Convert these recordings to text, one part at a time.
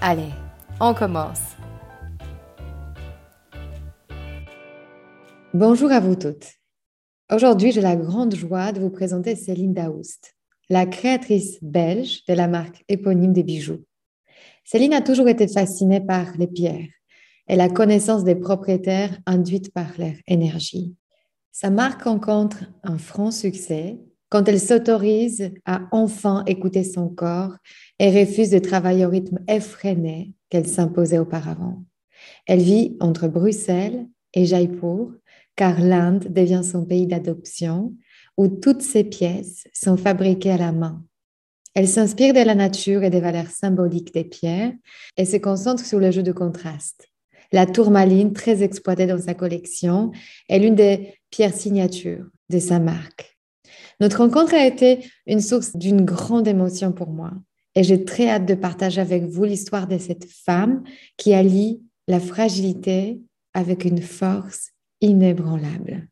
Allez, on commence. Bonjour à vous toutes. Aujourd'hui, j'ai la grande joie de vous présenter Céline Daoust, la créatrice belge de la marque éponyme des bijoux. Céline a toujours été fascinée par les pierres et la connaissance des propriétaires induite par leur énergie. Sa marque rencontre un franc succès quand elle s'autorise à enfin écouter son corps et refuse de travailler au rythme effréné qu'elle s'imposait auparavant. Elle vit entre Bruxelles et Jaipur, car l'Inde devient son pays d'adoption, où toutes ses pièces sont fabriquées à la main. Elle s'inspire de la nature et des valeurs symboliques des pierres et se concentre sur le jeu de contraste. La tourmaline, très exploitée dans sa collection, est l'une des pierres signatures de sa marque. Notre rencontre a été une source d'une grande émotion pour moi et j'ai très hâte de partager avec vous l'histoire de cette femme qui allie la fragilité avec une force inébranlable.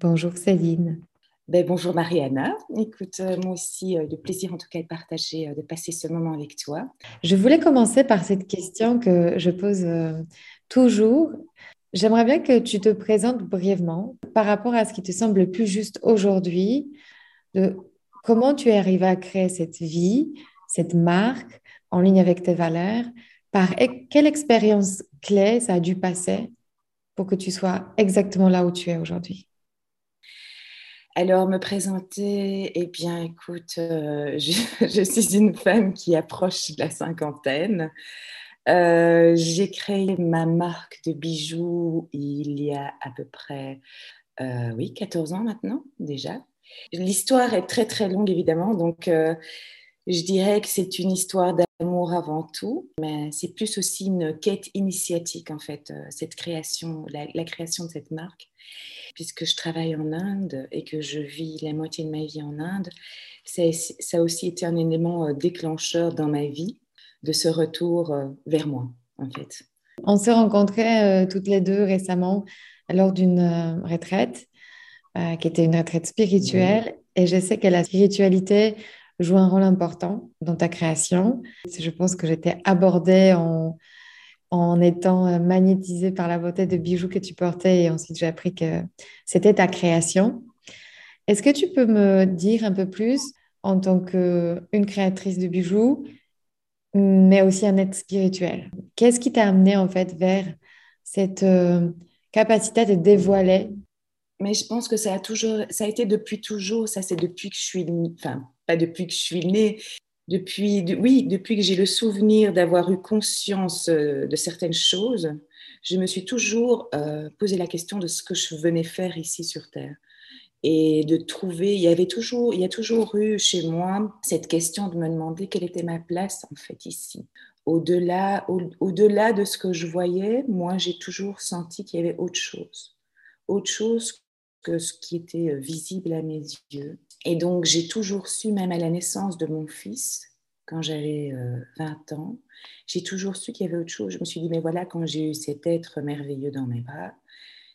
Bonjour Céline. Ben, bonjour Mariana. Écoute, euh, moi aussi, euh, le plaisir en tout cas de partager, euh, de passer ce moment avec toi. Je voulais commencer par cette question que je pose toujours. J'aimerais bien que tu te présentes brièvement par rapport à ce qui te semble le plus juste aujourd'hui de comment tu es arrivé à créer cette vie, cette marque en ligne avec tes valeurs, par quelle expérience clé ça a dû passer pour que tu sois exactement là où tu es aujourd'hui? Alors, me présenter, eh bien, écoute, euh, je, suis une femme qui approche de la cinquantaine. Euh, j'ai créé ma marque de bijoux il y a à peu près, euh, oui, 14 ans maintenant déjà. L'histoire est très très longue évidemment, donc euh, je dirais que c'est une histoire d'amour avant tout, mais c'est plus aussi une quête initiatique en fait, euh, cette création, la, création de cette marque, puisque je travaille en Inde et que je vis la moitié de ma vie en Inde, ça, a aussi été un élément euh, déclencheur dans ma vie de ce retour vers moi en fait. On s'est rencontrés toutes les deux récemment lors d'une retraite euh, qui était une retraite spirituelle. Et je sais que la spiritualité joue un rôle important dans ta création. Je pense que j'étais abordée en, en étant euh, magnétisée par la beauté de bijoux que tu portais et ensuite j'ai appris que c'était ta création. Est-ce que tu peux me dire un peu plus en tant qu'une créatrice de bijoux, mais aussi un être spirituel? Qu'est-ce qui t'a amené en fait vers cette euh, capacité de dévoiler mais je pense que ça a toujours, ça a été depuis toujours. Ça, c'est depuis que je suis, enfin, pas depuis que je suis née, depuis, oui, depuis que j'ai le souvenir d'avoir eu conscience euh, de certaines choses, je me suis toujours euh, posé la question de ce que je venais faire ici sur Terre. Et de trouver, il y avait toujours, il y a toujours eu chez moi cette question de me demander quelle était ma place en fait ici. Au-delà, au-delà de ce que je voyais, moi j'ai toujours senti qu'il y avait autre chose, autre chose ce qui était euh, visible à mes yeux. Et donc, j'ai toujours su, même à la naissance de mon fils, quand j'avais 20 euh, ans, j'ai toujours su qu'il y avait autre chose. Je me suis dit, mais voilà, quand j'ai eu cet être merveilleux dans mes bras,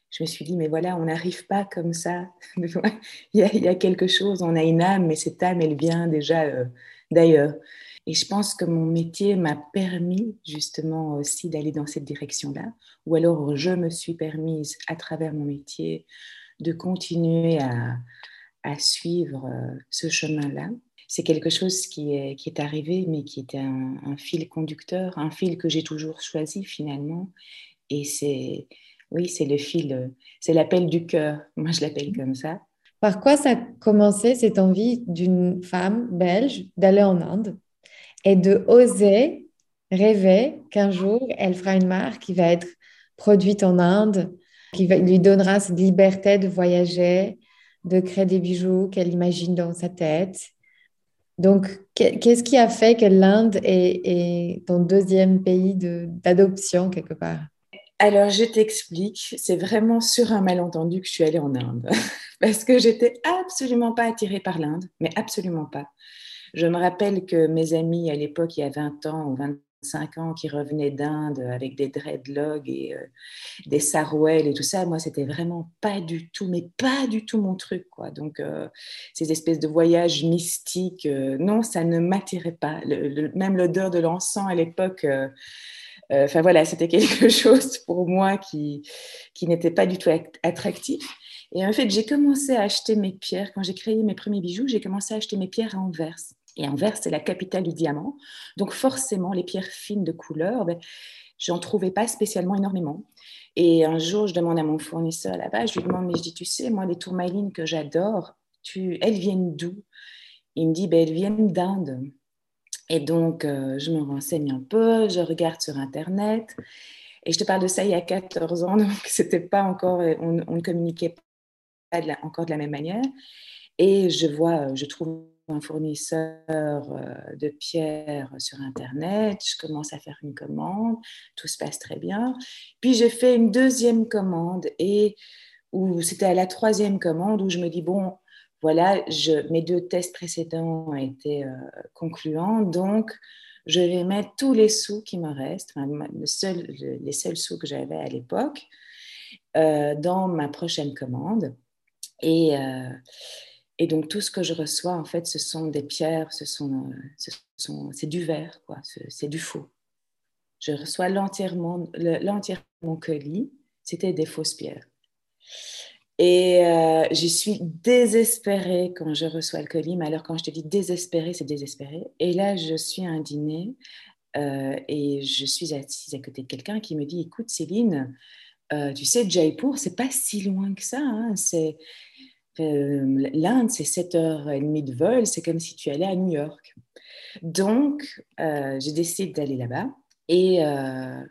je me suis dit, mais voilà, on n'arrive pas comme ça. il, y a, il, y a, quelque chose, on a une âme, mais cette âme, elle vient déjà euh, d'ailleurs. Et je pense que mon métier m'a permis justement aussi d'aller dans cette direction-là, ou alors je me suis permise à travers mon métier de continuer à, suivre euh, ce chemin-là. c'est quelque chose qui est, qui est arrivé, mais qui était un, fil conducteur, un fil que j'ai toujours choisi finalement. Et c'est, oui, c'est le fil, c'est l'appel du cœur. Moi, je l'appelle comme ça. Par quoi ça a commencé cette envie d'une femme belge d'aller en Inde et de oser rêver qu'un jour elle fera une marque qui va être produite en Inde, qui lui donnera cette liberté de voyager, de créer des bijoux qu'elle imagine dans sa tête donc, qu'est-ce qui a fait que l'Inde est, ton deuxième pays d'adoption quelque part? Alors, je t'explique, c'est vraiment sur un malentendu que je suis allée en Inde. Parce que j'étais absolument pas attirée par l'Inde, mais absolument pas. Je me rappelle que mes amis à l'époque, il y a 20 ans ou 20 cinq ans qui revenait d'Inde avec des dreadlocks et euh, des sarouels et tout ça, moi, c'était vraiment pas du tout, mais pas du tout mon truc, quoi. Donc, euh, ces espèces de voyages mystiques, euh, non, ça ne m'attirait pas. même l'odeur de l'encens à l'époque, enfin voilà, c'était quelque chose pour moi qui, qui n'était pas du tout attractif. Et en fait, j'ai commencé à acheter mes pierres. Quand j'ai créé mes premiers bijoux, j'ai commencé à acheter mes pierres à Anvers. Et Anvers, c'est la capitale du diamant. Donc forcément, les pierres fines de couleur, ben, j'en trouvais pas spécialement énormément. Et un jour, je demande à mon fournisseur là-bas, je lui demande, mais je dis, tu sais, moi, les tourmalines que j'adore, elles viennent d'où? Il me dit, ben, elles viennent d'Inde. Et donc, euh, je me renseigne un peu, je regarde sur Internet. Et je te parle de ça il y a 14 ans, donc c'était pas encore, on, ne communiquait pas encore de la même manière. Et je vois, je trouve un fournisseur euh, de pierres sur Internet, je commence à faire une commande, tout se passe très bien. Puis j'ai fait une deuxième commande et où c'était à la troisième commande où je me dis, bon, voilà, mes deux tests précédents ont été euh, concluants, donc je vais mettre tous les sous qui me restent, les seuls sous que j'avais à l'époque, euh, dans ma prochaine commande. Et, et donc, tout ce que je reçois, en fait, ce sont des pierres, ce sont, ce sont, c'est du verre, quoi, c'est du faux. Je reçois l'entièrement, mon colis, c'était des fausses pierres. Et euh, je suis désespérée quand je reçois le colis, mais alors quand je te dis désespérée, c'est désespérée. Et là, je suis à un dîner euh, et je suis assise à côté de quelqu'un qui me dit, écoute Céline, euh, tu sais, Jaipur, c'est pas si loin que ça. Hein, c'est euh, L'Inde, c'est 7h30 de vol, c'est comme si tu allais à New York. Donc, euh, j'ai décidé d'aller là-bas. Et euh,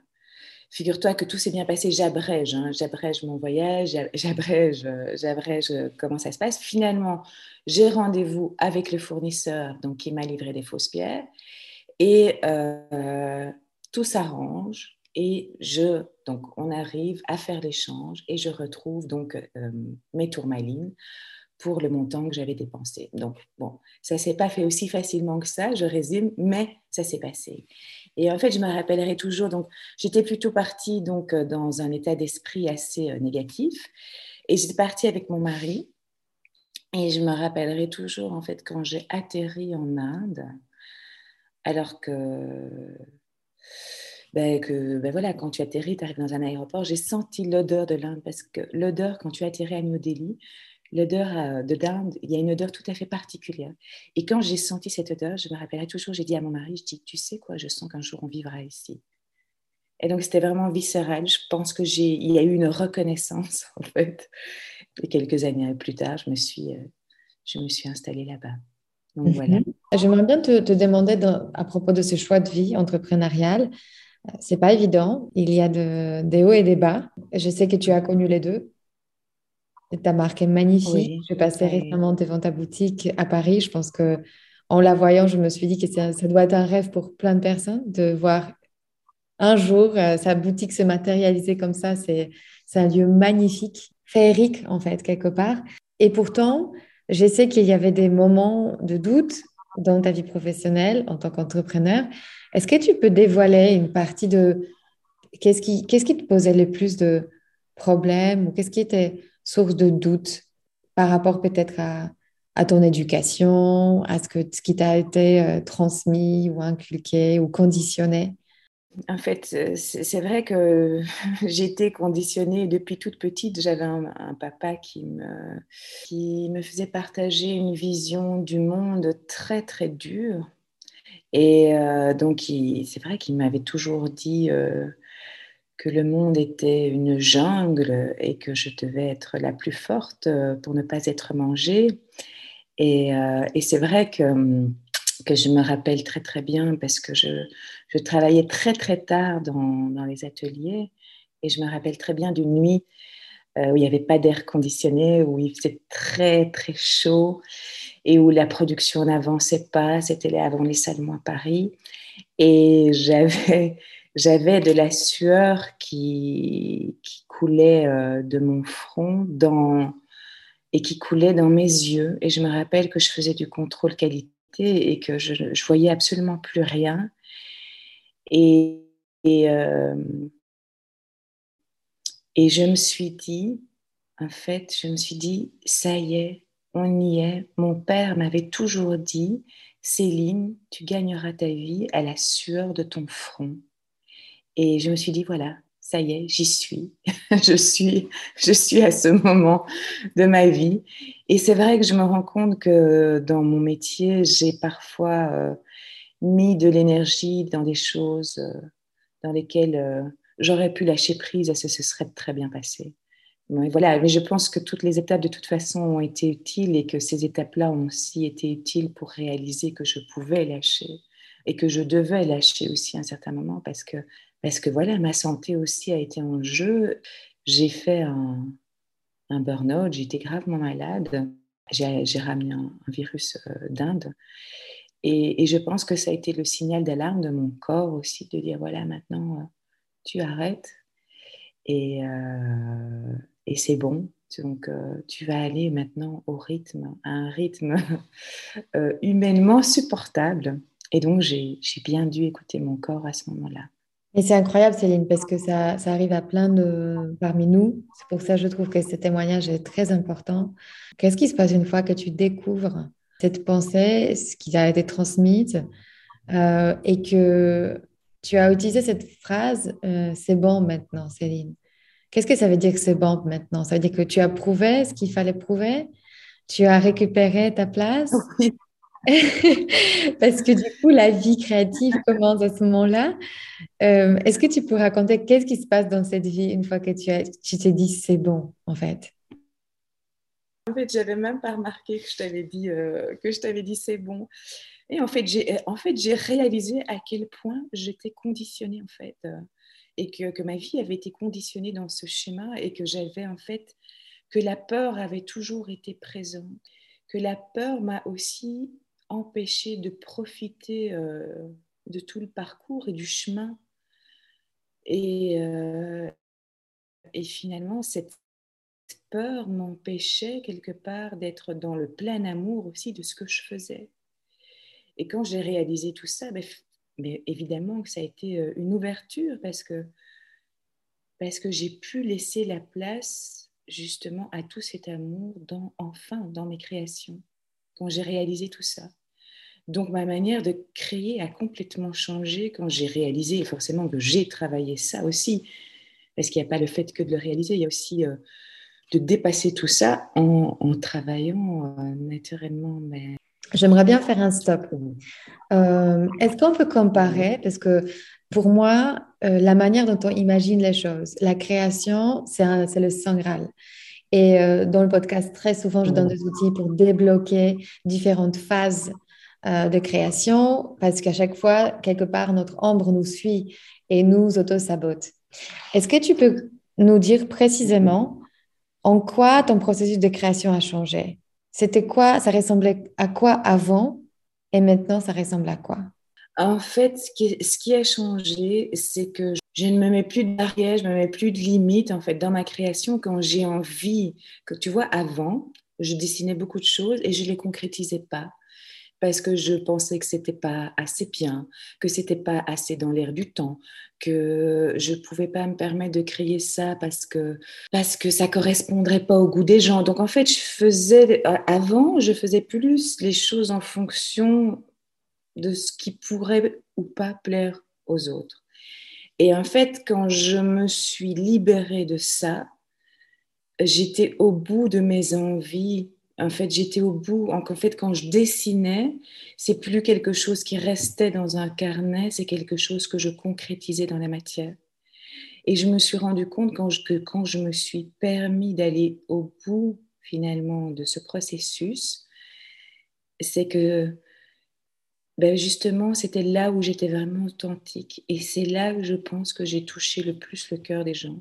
figure-toi que tout s'est bien passé. J'abrège, hein, j'abrège mon voyage, j'abrège, j'abrège comment ça se passe. Finalement, j'ai rendez-vous avec le fournisseur donc, qui m'a livré des fausses pierres. Et tout s'arrange et je, donc, on arrive à faire l'échange et je retrouve donc euh, mes tourmalines pour le montant que j'avais dépensé. Donc, bon, ça s'est pas fait aussi facilement que ça, je résume, mais ça s'est passé. Et en fait, je me rappellerai toujours, donc, j'étais plutôt partie donc, euh, dans un état d'esprit assez euh, négatif et j'étais partie avec mon mari. Et je me rappellerai toujours, en fait, quand j'ai atterri en Inde, alors que ben, ben voilà, quand tu atterris, tu arrives dans un aéroport, j'ai senti l'odeur de l'Inde parce que l'odeur, quand tu atterris à New Delhi, l'odeur euh, de d'Inde, il y a une odeur tout à fait particulière. Et quand j'ai senti cette odeur, je me rappellerai toujours, j'ai dit à mon mari, je dis, tu sais quoi, je sens qu'un jour on vivra ici. Et donc c'était vraiment viscéral. Je pense que j'ai, il y a eu une reconnaissance en fait. Et quelques années plus tard, je me suis, euh, je me suis installée là-bas. Donc voilà. Mhm. J'aimerais bien te, te demander à propos de ce choix de vie entrepreneurial. C'est pas évident. Il y a des hauts et des bas. Je sais que tu as connu les deux. Ta marque est magnifique. je passais récemment devant ta boutique à Paris. Je pense que en la voyant, je me suis dit que ça, doit être un rêve pour plein de personnes de voir un jour euh, sa boutique se matérialiser comme ça. C'est un lieu magnifique, féerique en fait, quelque part. Et pourtant, je sais qu'il y avait des moments de doute dans ta vie professionnelle en tant qu'entrepreneur. Est-ce que tu peux dévoiler une partie de qu'est-ce qui, qu'est-ce qui te posait le plus de problèmes ou qu'est-ce qui était source de doute par rapport peut-être à, à ton éducation, à ce, que, ce qui t'a été euh, transmis ou inculqué ou conditionné? En fait, euh, c'est vrai que j'étais conditionnée depuis toute petite. J'avais un, papa qui me, qui me faisait partager une vision du monde très, très dure. Et euh, donc, c'est vrai qu'il m'avait toujours dit euh, que le monde était une jungle et que je devais être la plus forte pour ne pas être mangée. Et, c'est vrai que hum, que je me rappelle très très bien parce que je, je travaillais très très tard dans, dans, les ateliers et je me rappelle très bien d'une nuit euh, où il n'y avait pas d'air conditionné, où il faisait très très chaud et où la production n'avançait pas, c'était avant les salons à Paris et j'avais j'avais de la sueur qui, qui coulait euh, de mon front dans, et qui coulait dans mes yeux. Et je me rappelle que je faisais du contrôle qualité et que je, ne voyais absolument plus rien. Et, euh, et, je me suis dit, en fait, je me suis dit, ça y est, on y est. Mon père m'avait toujours dit, Céline, tu gagneras ta vie à la sueur de ton front. Et je me suis dit, voilà, ça y est, j'y suis. je suis. Je suis à ce moment de ma vie. Et c'est vrai que je me rends compte que dans mon métier, j'ai parfois euh, mis de l'énergie dans des choses euh, dans lesquelles euh, j'aurais pu lâcher prise et ce, se serait très bien passé. Voilà, mais je pense que toutes les étapes de toute façon ont été utiles et que ces étapes-là ont aussi été utiles pour réaliser que je pouvais lâcher et que je devais lâcher aussi à un certain moment parce que parce que voilà, ma santé aussi a été en jeu. J'ai fait un, un burn-out, j'étais gravement malade. J'ai ramené un, virus euh, d'Inde. Et, je pense que ça a été le signal d'alarme de mon corps aussi, de dire voilà, maintenant, euh, tu arrêtes. Et, euh, et c'est bon. Donc, tu vas aller maintenant au rythme, à un rythme humainement supportable. Et donc, j'ai bien dû écouter mon corps à ce moment-là. Et c'est incroyable, Céline, parce que ça, arrive à plein de parmi nous. C'est pour ça que je trouve que ce témoignage est très important. Qu'est-ce qui se passe une fois que tu découvres cette pensée, ce qui a été transmise, euh, et que tu as utilisé cette phrase euh, c'est bon maintenant, Céline. Qu'est-ce que ça veut dire que c'est bon maintenant? Ça veut dire que tu as prouvé ce qu'il fallait prouver? Tu as récupéré ta place? Parce que du coup, la vie créative commence à ce moment-là. Euh, est-ce que tu peux raconter qu'est-ce qui se passe dans cette vie une fois que tu, as, tu t'es dit c'est bon, en fait? En fait, j'avais même pas remarqué que je t'avais dit, euh, que je t'avais dit c'est bon. Et en fait, j'ai, en fait, j'ai réalisé à quel point j'étais conditionnée, en fait, euh, et que, ma vie avait été conditionnée dans ce schéma, et que j'avais, en fait, que la peur avait toujours été présente, que la peur m'a aussi empêché de profiter euh, de tout le parcours et du chemin. Et, euh, et finalement, cette peur m'empêchait quelque part d'être dans le plein amour aussi de ce que je faisais. Et quand j'ai réalisé tout ça, ben, mais évidemment que ça a été euh, une ouverture parce que, parce que j'ai pu laisser la place justement à tout cet amour dans, enfin dans mes créations, quand j'ai réalisé tout ça. Donc ma manière de créer a complètement changé quand j'ai réalisé, forcément que j'ai travaillé ça aussi, parce qu'il n'y a pas le fait que de le réaliser, il y a aussi euh, de dépasser tout ça en, travaillant euh, naturellement. Mais... J'aimerais bien faire un stop. Euh, est-ce qu'on peut comparer, parce que pour moi, la manière dont on imagine les choses, la création, c'est le Saint Graal. Et dans le podcast, très souvent, je donne des outils pour débloquer différentes phases euh, de création parce qu'à chaque fois, quelque part, notre ombre nous suit et nous auto-sabote. Est-ce que tu peux nous dire précisément en quoi ton processus de création a changé? C'était quoi? Ça ressemblait à quoi avant? Et maintenant, ça ressemble à quoi? En fait, ce qui, a changé, c'est que je ne me mets plus de barrières, je ne me mets plus de limites en fait dans ma création. Quand j'ai envie. Que tu vois, avant, je dessinais beaucoup de choses et je les concrétisais pas parce que je pensais que c'était pas assez bien, que c'était pas assez dans l'air du temps, que je pouvais pas me permettre de créer ça parce que parce que ça correspondrait pas au goût des gens. Donc en fait, je faisais avant, je faisais plus les choses en fonction de ce qui pourrait ou pas plaire aux autres. Et en fait, quand je me suis libérée de ça, j'étais au bout de mes envies. En fait, j'étais au bout. En fait, quand je dessinais, c'est plus quelque chose qui restait dans un carnet, c'est quelque chose que je concrétisais dans la matière. Et je me suis rendu compte quand je, que quand je me suis permis d'aller au bout finalement de ce processus, c'est que ben justement, c'était là où j'étais vraiment authentique. Et c'est là où je pense que j'ai touché le plus le cœur des gens.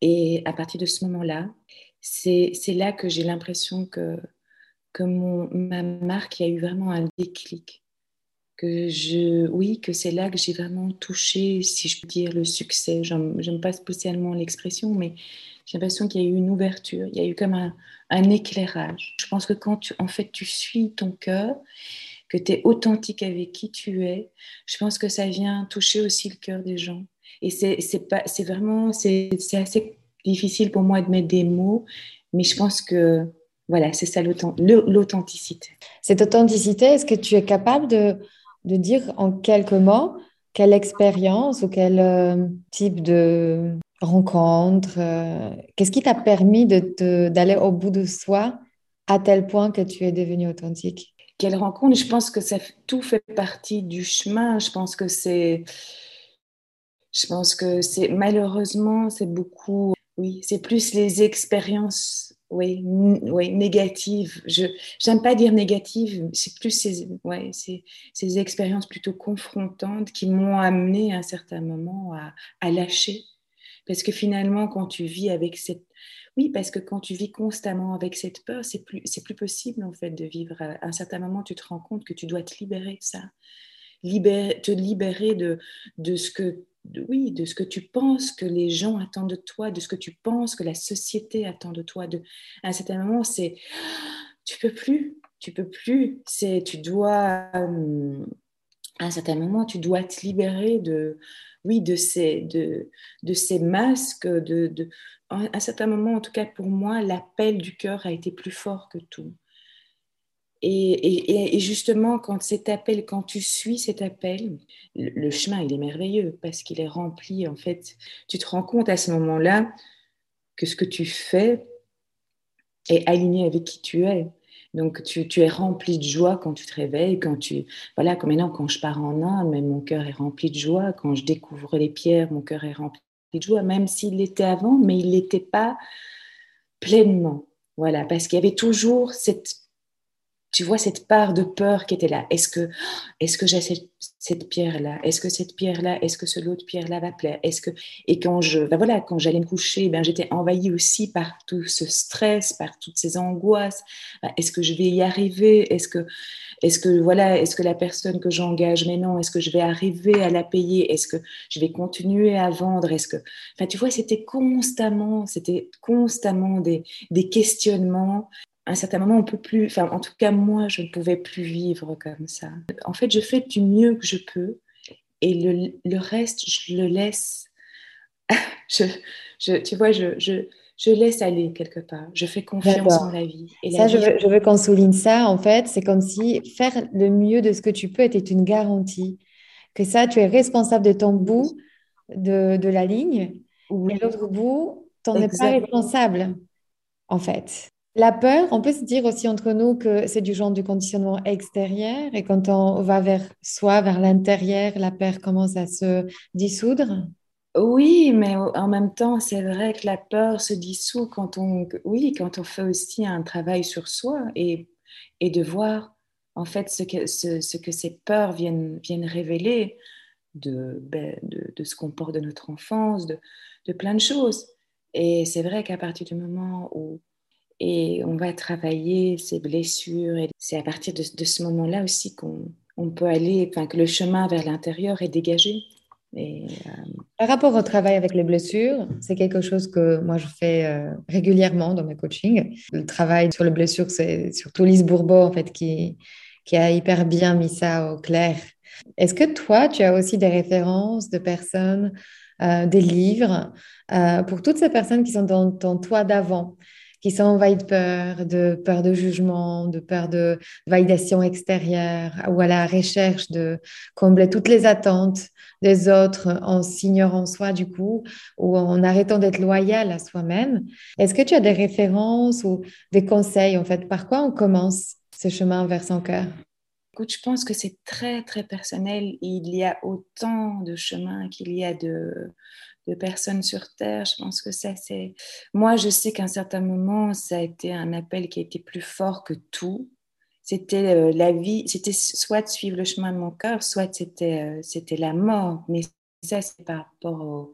Et à partir de ce moment-là, c'est là que j'ai l'impression que, que mon, ma marque a eu vraiment un déclic. Que je, oui, que c'est là que j'ai vraiment touché, si je peux dire, le succès. J'aime pas spécialement l'expression, mais j'ai l'impression qu'il y a eu une ouverture, il y a eu comme un, un éclairage. Je pense que quand tu, en fait, tu suis ton cœur, que tu es authentique avec qui tu es, je pense que ça vient toucher aussi le cœur des gens. Et c'est vraiment, c'est assez difficile pour moi de mettre des mots, mais je pense que voilà, c'est ça l'authenticité. Cette authenticité, est-ce que tu es capable de, de dire en quelques mots quelle expérience ou quel euh, type de rencontre, euh, qu'est-ce qui t'a permis d'aller au bout de soi à tel point que tu es devenu authentique? Quelle rencontre? Je pense que ça, tout fait partie du chemin. Je pense que c'est je pense que c'est malheureusement, c'est beaucoup, oui, c'est plus les expériences, oui, oui négatives. Je j'aime pas dire négatives, c'est plus ces, ouais, ces expériences plutôt confrontantes qui m'ont amené à un certain moment à, à lâcher. Parce que finalement, quand tu vis avec cette oui, parce que quand tu vis constamment avec cette peur, c'est plus, c'est plus possible en fait de vivre. À un certain moment, tu te rends compte que tu dois te libérer de ça, libérer, te libérer de, de ce que oui, de ce que tu penses que les gens attendent de toi, de ce que tu penses que la société attend de toi. De, à un certain moment, c'est tu peux plus, tu peux plus. C'est tu dois euh, à un certain moment, tu dois te libérer de oui de ces de, de ces masques. De, de, à un certain moment, en tout cas pour moi, l'appel du cœur a été plus fort que tout. Et, justement, quand cet appel, quand tu suis cet appel, le, chemin, il est merveilleux parce qu'il est rempli, en fait, tu te rends compte à ce moment-là que ce que tu fais est aligné avec qui tu es. Donc, tu, es rempli de joie quand tu te réveilles, quand tu... Voilà, comme maintenant, quand je pars en Inde, mais mon cœur est rempli de joie. Quand je découvre les pierres, mon cœur est rempli de joie, même s'il l'était avant, mais il ne l'était pas pleinement. Voilà, parce qu'il y avait toujours cette tu vois cette part de peur qui était là. Est-ce que, est-ce que j'ai cette, pierre-là? Est-ce que cette pierre-là, est-ce que ce l'autre pierre-là va plaire? Est-ce que et quand je, ben voilà, quand j'allais me coucher, ben j'étais envahie aussi par tout ce stress, par toutes ces angoisses. Ben, est-ce que je vais y arriver? Est-ce que, est-ce que voilà, est-ce que la personne que j'engage maintenant, est-ce que je vais arriver à la payer? Est-ce que je vais continuer à vendre? Est-ce que, enfin, tu vois, c'était constamment, c'était constamment des, des questionnements à un certain moment, on peut plus, enfin, en tout cas, moi, je ne pouvais plus vivre comme ça. En fait, je fais du mieux que je peux et le, le reste, je le laisse. je, je, tu vois, je, je, je, laisse aller quelque part. Je fais confiance en la vie. Et ça, je veux, je veux qu'on souligne ça. En fait, c'est comme si faire le mieux de ce que tu peux était une garantie. Que ça, tu es responsable de ton bout de, de la ligne. Et l'autre bout, tu n'en es pas responsable, en fait. La peur, on peut se dire aussi entre nous que c'est du genre du conditionnement extérieur et quand on va vers soi, vers l'intérieur, la peur commence à se dissoudre. Oui, mais en même temps, c'est vrai que la peur se dissout quand on, oui, quand on fait aussi un travail sur soi et, et de voir en fait ce que, ce, que ces peurs viennent, viennent révéler de, ben, de, de, ce qu'on porte de notre enfance, de, de plein de choses. Et c'est vrai qu'à partir du moment où et on va travailler ces blessures. C'est à partir de, ce moment-là aussi qu'on on peut aller, enfin, que le chemin vers l'intérieur est dégagé. Euh, Par rapport au travail avec les blessures, c'est quelque chose que moi je fais euh, régulièrement dans mes coachings. Le travail sur les blessures, c'est surtout Lise Bourbeau en fait qui, a hyper bien mis ça au clair. Est-ce que toi, tu as aussi des références de personnes, euh, des livres pour toutes ces personnes qui sont dans ton toi d'avant? Qui sont envahis de peur, de peur de jugement, de peur de validation extérieure, ou à la recherche de combler toutes les attentes des autres en s'ignorant soi du coup, ou en arrêtant d'être loyal à soi-même. Est-ce que tu as des références ou des conseils en fait? Par quoi on commence ce chemin vers son cœur? Écoute, je pense que c'est très très personnel. Il y a autant de chemins qu'il y a de, de personnes sur Terre. Je pense que ça, c'est... Moi, je sais qu'à un certain moment, ça a été un appel qui a été plus fort que tout. C'était euh, la vie, c'était soit de suivre le chemin de mon cœur, soit c'était, euh, c'était la mort. Mais ça, c'est par rapport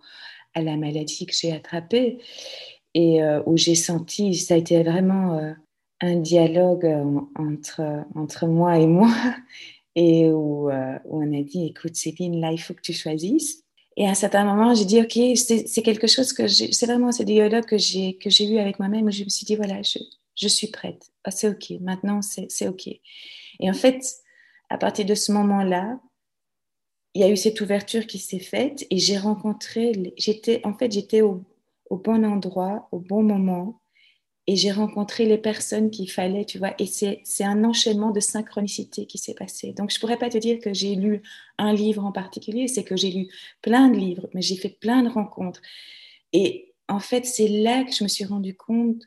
à la maladie que j'ai attrapée et euh, où j'ai senti, ça a été vraiment un dialogue entre, entre moi et moi. Et où, où on a dit, écoute Céline, là, il faut que tu choisisses et à un certain moment, j'ai dit, OK, c'est quelque chose que c'est vraiment ce dialogue que j'ai eu avec moi-même où je me suis dit, voilà, je, je suis prête. Ah, c'est OK. Maintenant, c'est OK. Et en fait, à partir de ce moment-là, il y a eu cette ouverture qui s'est faite et j'ai rencontré, j'étais, en fait, j'étais au, au bon endroit, au bon moment et j'ai rencontré les personnes qu'il fallait, tu vois. Et c'est un enchaînement de synchronicité qui s'est passé. Donc, je pourrais pas te dire que j'ai lu un livre en particulier, c'est que j'ai lu plein de livres, mais j'ai fait plein de rencontres. Et en fait, c'est là que je me suis rendu compte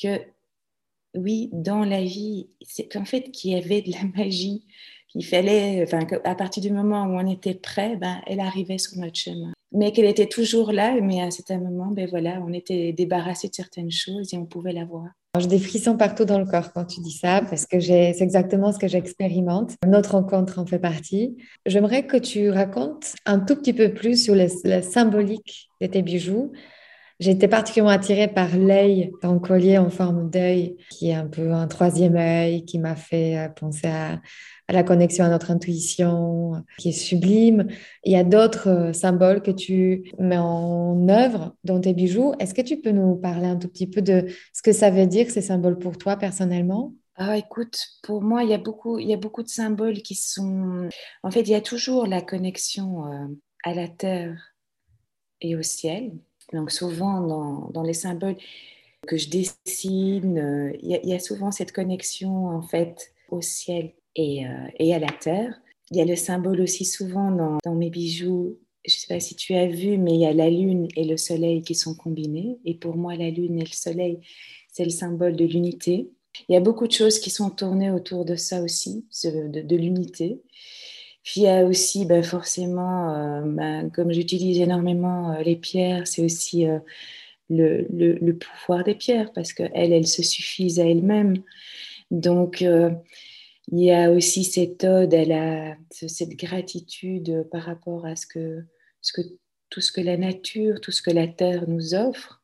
que, oui, dans la vie, c'est qu'en fait, qu'il y avait de la magie, qu'il fallait, enfin, à partir du moment où on était prêt, ben, elle arrivait sur notre chemin mais qu'elle était toujours là. Mais à certain moment, ben voilà, on était débarrassé de certaines choses et on pouvait la voir. J'ai des frissons partout dans le corps quand tu dis ça, parce que c'est exactement ce que j'expérimente. Notre rencontre en fait partie. J'aimerais que tu racontes un tout petit peu plus sur la symbolique de tes bijoux. Été particulièrement attirée par l'œil, ton collier en forme d'œil, qui est un peu un troisième œil, qui m'a fait euh, penser à, la connexion à notre intuition, qui est sublime. Il y a d'autres euh, symboles que tu mets en œuvre dans tes bijoux. Est-ce que tu peux nous parler un tout petit peu de ce que ça veut dire, ces symboles pour toi personnellement? Ah, écoute, pour moi, il y, a beaucoup, il y a beaucoup de symboles qui sont... En fait, il y a toujours la connexion euh, à la terre et au ciel. Donc souvent, dans, les symboles que je dessine, euh, il y, a souvent cette connexion en fait au ciel et, euh, et, à la terre. Il y a le symbole aussi souvent dans, mes bijoux. Je ne sais pas si tu as vu, mais il y a la lune et le soleil qui sont combinés. Et pour moi, la lune et le soleil, c'est le symbole de l'unité. Il y a beaucoup de choses qui sont tournées autour de ça aussi, de l'unité. Puis il y a aussi ben, forcément, euh, ben, comme j'utilise énormément euh, les pierres, c'est aussi le, le, le, pouvoir des pierres parce qu'elles, elles se suffisent à elles-mêmes. Donc, il y a aussi cette ode à la, cette gratitude par rapport à ce que, ce que, tout ce que la nature, tout ce que la terre nous offre.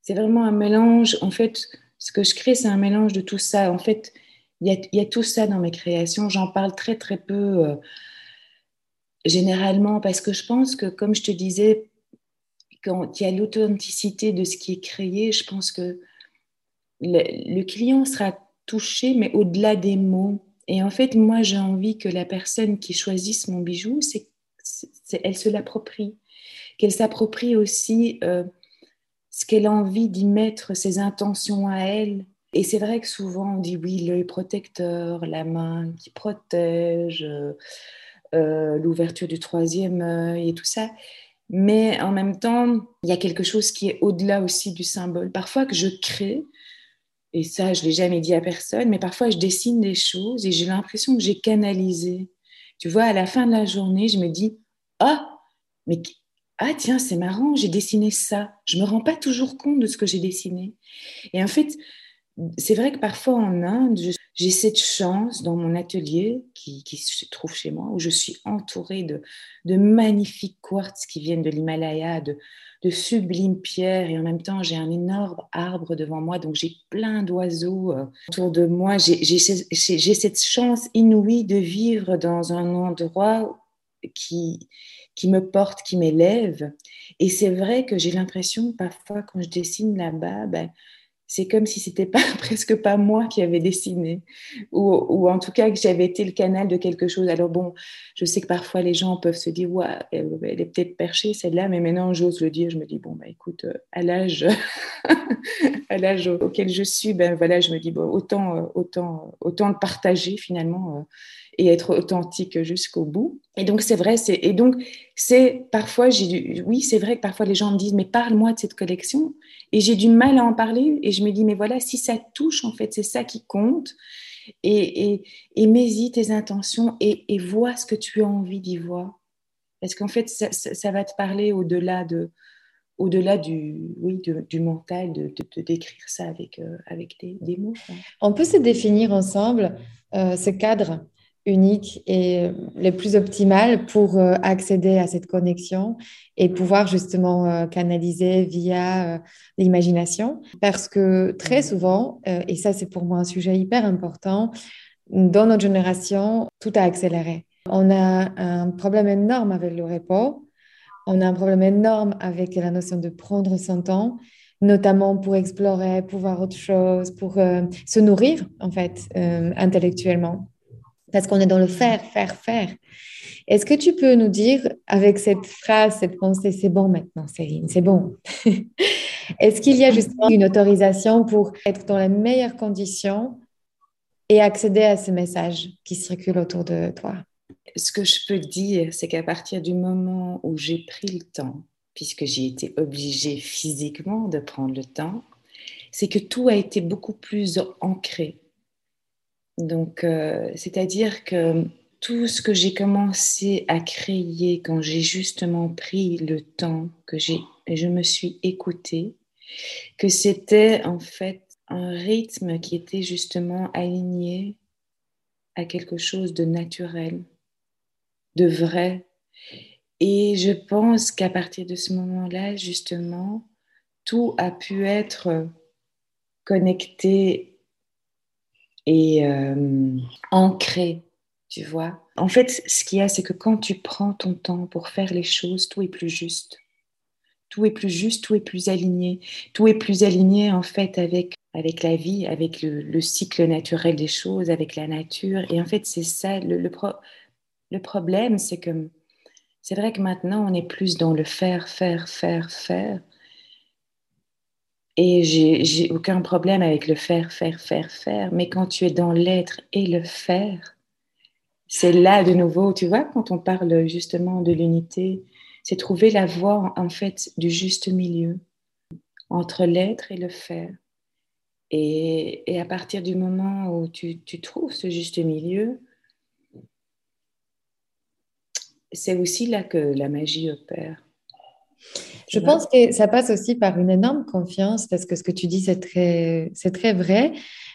C'est vraiment un mélange. En fait, ce que je crée, c'est un mélange de tout ça. En fait, il y y a tout ça dans mes créations. J'en parle très, très peu euh, généralement parce que je pense que, comme je te disais, quand il y a l'authenticité de ce qui est créé, je pense que le, client sera touché, mais au-delà des mots. Et en fait, moi, j'ai envie que la personne qui choisisse mon bijou, c'est, elle se l'approprie, qu'elle s'approprie aussi euh, ce qu'elle a envie d'y mettre, ses intentions à elle. Et c'est vrai que souvent on dit oui, l'œil protecteur, la main qui protège, euh, euh, l'ouverture du troisième œil et tout ça. Mais en même temps, il y a quelque chose qui est au-delà aussi du symbole. Parfois que je crée, et ça, je l'ai jamais dit à personne, mais parfois je dessine des choses et j'ai l'impression que j'ai canalisé. Tu vois, à la fin de la journée, je me dis Ah, mais ah tiens, c'est marrant, j'ai dessiné ça. Je me rends pas toujours compte de ce que j'ai dessiné. Et en fait, c'est vrai que parfois en Inde, j'ai cette chance dans mon atelier qui, se trouve chez moi, où je suis entourée de, magnifiques quartz qui viennent de l'Himalaya, de, de sublimes pierres et en même temps j'ai un énorme arbre devant moi, donc j'ai plein d'oiseaux euh, autour de moi. J'ai cette chance inouïe de vivre dans un endroit qui, qui me porte, qui m'élève. Et c'est vrai que j'ai l'impression parfois quand je dessine là-bas, ben, c'est comme si c'était pas presque pas moi qui avais dessiné. Ou, en tout cas que j'avais été le canal de quelque chose. Alors bon je sais que parfois les gens peuvent se dire ouais elle, est peut-être perchée celle-là. Mais maintenant j'ose le dire. Je me dis bon bah écoute euh, à l'âge à l'âge auquel je suis ben voilà je me dis bon autant euh, autant autant le partager finalement euh, et être authentique jusqu'au bout. Et donc, c'est vrai, c'est, et donc, c'est parfois, j'ai oui, c'est vrai que parfois les gens me disent, mais parle-moi de cette collection. Et j'ai du mal à en parler. Et je me dis, mais voilà, si ça touche, en fait, c'est ça qui compte. Et, et, et mets-y tes intentions et, vois ce que tu as envie d'y voir. Parce qu'en fait, ça, va te parler au-delà de, au-delà du, oui, du mental, de, de, décrire ça avec, euh, avec des, des mots. On peut se définir ensemble euh, ce cadre unique et le plus optimal pour euh, accéder à cette connexion et pouvoir justement euh, canaliser via euh, l'imagination. Parce que très souvent, et ça c'est pour moi un sujet hyper important, dans notre génération, tout a accéléré. On a un problème énorme avec le repos, on a un problème énorme avec la notion de prendre son temps notamment pour explorer, pour voir autre chose, pour se nourrir en fait intellectuellement parce qu'on est dans le faire, faire, faire. Est-ce que tu peux nous dire, avec cette phrase, cette pensée, c'est bon maintenant, Céline, c'est bon. Est-ce qu'il y a justement une autorisation pour être dans les meilleures conditions et accéder à ce message qui circule autour de toi? Ce que je peux dire, c'est qu'à partir du moment où j'ai pris le temps, puisque j'ai été obligée physiquement de prendre le temps, c'est que tout a été beaucoup plus ancré donc, euh, c'est-à-dire que tout ce que j'ai commencé à créer quand j'ai justement pris le temps, que j'ai, je me suis écoutée, que c'était en fait un rythme qui était justement aligné à quelque chose de naturel, de vrai. Et je pense qu'à partir de ce moment-là, justement, tout a pu être connecté et euh, ancré, tu vois. En fait, ce qu'il y a, c'est que quand tu prends ton temps pour faire les choses, tout est plus juste. Tout est plus juste, tout est plus aligné. Tout est plus aligné, en fait, avec, avec la vie, avec le, cycle naturel des choses, avec la nature. Et en fait, c'est ça, le, le, le problème, c'est que c'est vrai que maintenant, on est plus dans le faire, faire, faire, faire. Et j'ai aucun problème avec le faire, faire, faire, faire. Mais quand tu es dans l'être et le faire, c'est là de nouveau, tu vois, quand on parle justement de l'unité, c'est trouver la voie en fait du juste milieu entre l'être et le faire. Et, et, à partir du moment où tu, tu trouves ce juste milieu, c'est aussi là que la magie opère. Je pense que ça passe aussi par une énorme confiance, parce que ce que tu dis, c'est très, c'est très vrai,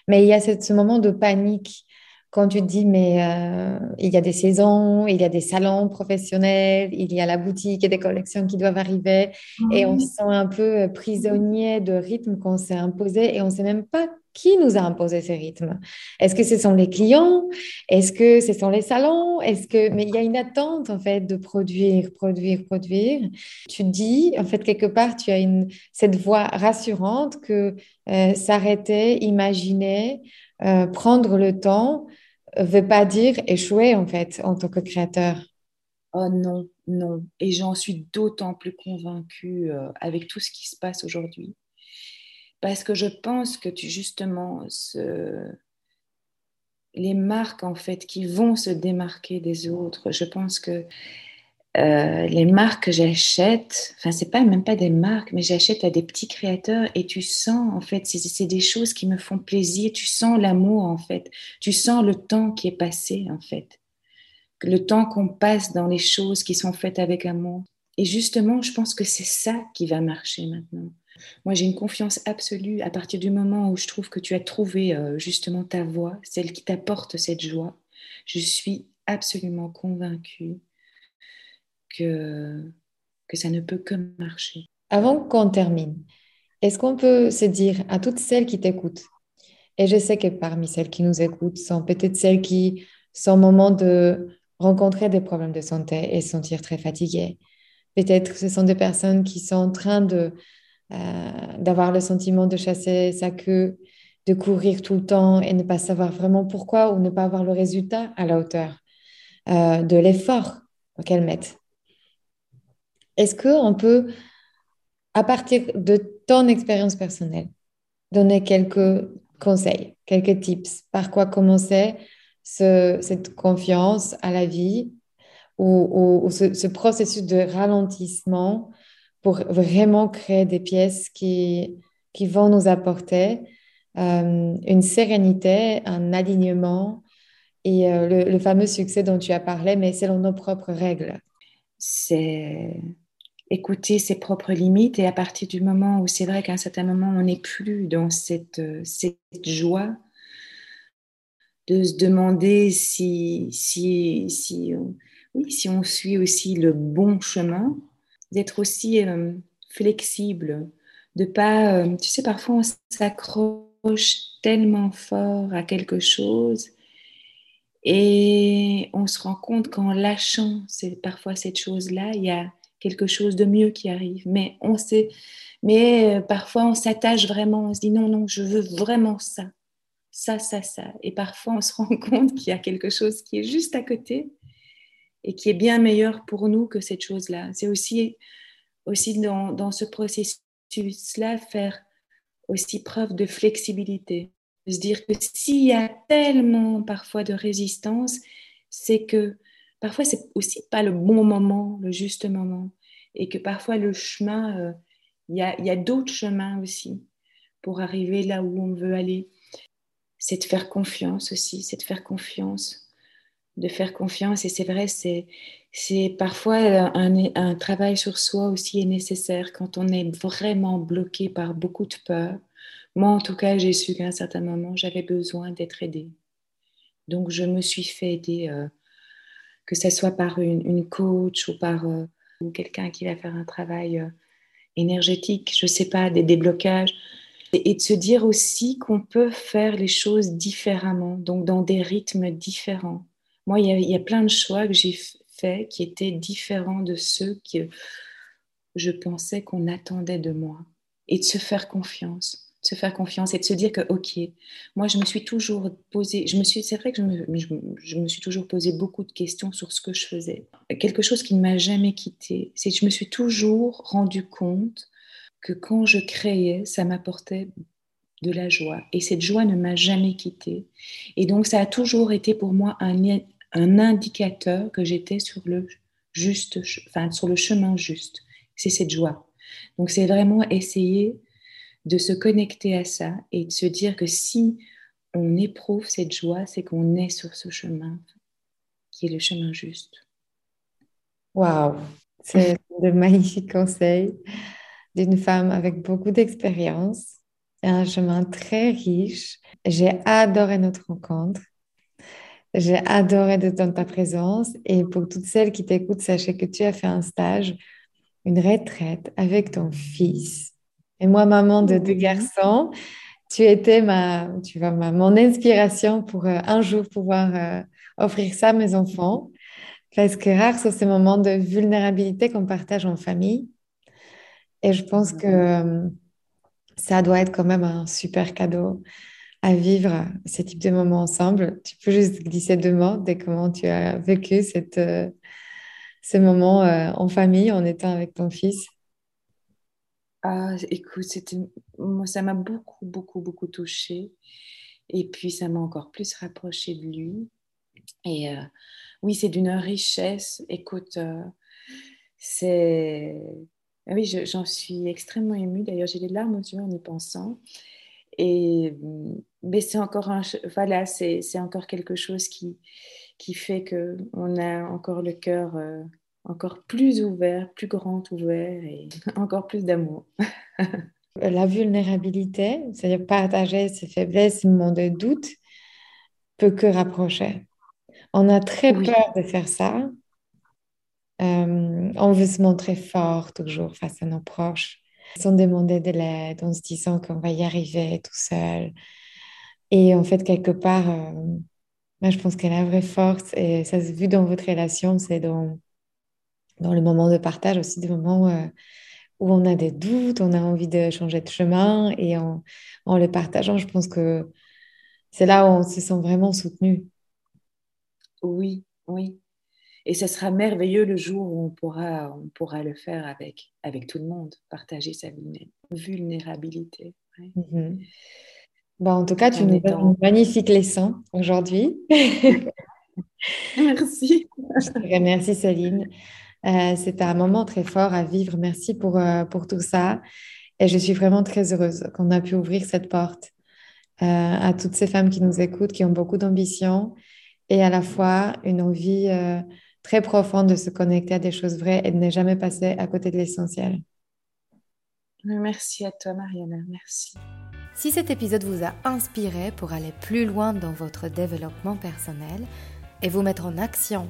mais il y a ce moment de panique quand tu te dis, mais euh, il y a des saisons, il y a des salons professionnels, il y a la boutique et des collections qui doivent arriver, et on se sent un peu prisonnier de rythme qu'on s'est imposé, et on ne sait même pas qui nous a imposé ces rythmes. Est-ce que ce sont les clients? Est-ce que ce sont les salons? Est-ce que mais il y a une attente en fait de produire, produire, produire. Tu dis en fait quelque part tu as une cette voix rassurante que euh, s'arrêter, imaginer, euh, prendre le temps ne veut pas dire échouer en fait en tant que créateur. Oh non, non. Et j'en suis d'autant plus convaincue euh, avec tout ce qui se passe aujourd'hui parce que je pense que tu, justement, les marques en fait qui vont se démarquer des autres, je pense que euh, les marques que j'achète, enfin c'est pas même pas des marques, mais j'achète à des petits créateurs et tu sens en fait, c'est des choses qui me font plaisir, tu sens l'amour en fait, tu sens le temps qui est passé en fait, le temps qu'on passe dans les choses qui sont faites avec amour. Et justement, je pense que c'est ça qui va marcher maintenant. Moi, j'ai une confiance absolue à partir du moment où je trouve que tu as trouvé euh, justement ta voie, celle qui t'apporte cette joie. Je suis absolument convaincue que, que ça ne peut que marcher. Avant qu'on termine, est-ce qu'on peut se dire à toutes celles qui t'écoutent, et je sais que parmi celles qui nous écoutent sont peut-être celles qui sont au moment de rencontrer des problèmes de santé et se sentir très fatiguées. Peut-être ce sont des personnes qui sont en train de d'avoir le sentiment de chasser sa queue, de courir tout le temps et ne pas savoir vraiment pourquoi ou ne pas avoir le résultat à la hauteur de l'effort qu'elles mettent. Est-ce qu'on peut, à partir de ton expérience personnelle, donner quelques conseils, quelques tips, par quoi commencer cette confiance à la vie ou, ce, processus de ralentissement pour vraiment créer des pièces qui, vont nous apporter euh, une sérénité, un alignement et euh, le, le, fameux succès dont tu as parlé, mais selon nos propres règles? C'est écouter ses propres limites et à partir du moment où c'est vrai qu'à un certain moment on n'est plus dans cette, cette joie de se demander si, si, si, oui, si on suit aussi le bon chemin, d'être aussi euh, flexible, de pas, euh, tu sais, parfois on s'accroche tellement fort à quelque chose et on se rend compte qu'en lâchant parfois cette chose-là, il y a quelque chose de mieux qui arrive. Mais on sait, mais euh, parfois on s'attache vraiment, on se dit non, non, je veux vraiment ça, ça, ça, ça. Et parfois on se rend compte qu'il y a quelque chose qui est juste à côté et qui est bien meilleur pour nous que cette chose-là. C'est aussi, aussi dans, dans ce processus-là faire aussi preuve de flexibilité. Se dire que s'il y a tellement parfois de résistance, c'est que parfois c'est aussi pas le bon moment, le juste moment, et que parfois le chemin, euh, il y a, d'autres chemins aussi pour arriver là où on veut aller. C'est de faire confiance aussi, c'est de faire confiance, de faire confiance. Et c'est vrai, c'est parfois un, un, travail sur soi aussi est nécessaire quand on est vraiment bloqué par beaucoup de peur. Moi, en tout cas, j'ai su qu'à un certain moment, j'avais besoin d'être aidée. Donc, je me suis fait aider euh, que ce soit par une, coach ou par euh, quelqu'un qui va faire un travail euh, énergétique, je ne sais pas, des déblocages. Et, de se dire aussi qu'on peut faire les choses différemment, donc dans des rythmes différents. Moi, il y a, plein de choix que j'ai faits qui étaient différents de ceux que je pensais qu'on attendait de moi. Et de se faire confiance se faire confiance et de se dire que, OK, moi, je me suis toujours posé, je me suis, c'est vrai que je me, je, me, suis toujours posé beaucoup de questions sur ce que je faisais. Quelque chose qui ne m'a jamais quitté, c'est que je me suis toujours rendu compte que quand je créais, ça m'apportait de la joie. Et cette joie ne m'a jamais quitté Et donc, ça a toujours été pour moi un, un indicateur que j'étais sur le juste, enfin, sur le chemin juste. C'est cette joie. Donc, c'est vraiment essayer de se connecter à ça et de se dire que si on éprouve cette joie, c'est qu'on est sur ce chemin qui est le chemin juste. Waouh, c'est de magnifiques conseils d'une femme avec beaucoup d'expérience et un chemin très riche. J'ai adoré notre rencontre. J'ai adoré de ta présence et pour toutes celles qui t'écoutent, sachez que tu as fait un stage, une retraite avec ton fils et moi, maman de deux garçons, tu étais ma, tu vois, ma, mon inspiration pour euh, un jour pouvoir euh, offrir ça à mes enfants. Parce que rares sont ces moments de vulnérabilité qu'on partage en famille. Et je pense que euh, ça doit être quand même un super cadeau à vivre ce type de moments ensemble. Tu peux juste glisser deux mots de comment tu as vécu cette, ces moments en famille en étant avec ton fils. Ah, écoute, c'était, ça m'a beaucoup, beaucoup, beaucoup touchée. Et puis, ça m'a encore plus rapprochée de lui. Et euh, oui, c'est d'une richesse. Écoute, euh, c'est. Ah oui, j'en suis extrêmement émue. D'ailleurs, j'ai des larmes aux yeux en y pensant. Et, mais c'est encore, un, voilà, c'est, encore quelque chose qui, qui fait qu'on a encore le cœur. Euh, encore plus ouvert, plus grand ouvert et encore plus d'amour. La vulnérabilité, c'est-à-dire partager ses faiblesses, ses moments de doute, peut que rapprocher. On a très peur de faire ça. Euh, on veut se montrer fort toujours face à nos proches, sans demander de l'aide, en se disant qu'on va y arriver tout seul. Et en fait, quelque part, euh, moi, je pense que la vraie force, et ça se vu dans votre relation, c'est dans dans le moment de partage aussi des moments euh, où on a des doutes, on a envie de changer de chemin et en, en le partageant, je pense que c'est là où on se sent vraiment soutenu. Oui, oui. Et ce sera merveilleux le jour où on pourra, on pourra le faire avec, avec tout le monde, partager sa vulnérabilité. Mhm. Bon, en tout cas, tu nous donnes une magnifique leçon aujourd'hui. Merci. Merci Céline. Euh, C'était un moment très fort à vivre. Merci pour, euh, pour tout ça. Et je suis vraiment très heureuse qu'on a pu ouvrir cette porte euh, à toutes ces femmes qui nous écoutent, qui ont beaucoup d'ambition et à la fois une envie euh, très profonde de se connecter à des choses vraies et de ne jamais passer à côté de l'essentiel. Merci à toi, Mariana. Merci. Si cet épisode vous a inspiré pour aller plus loin dans votre développement personnel et vous mettre en action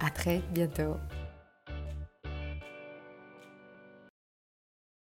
À très bientôt.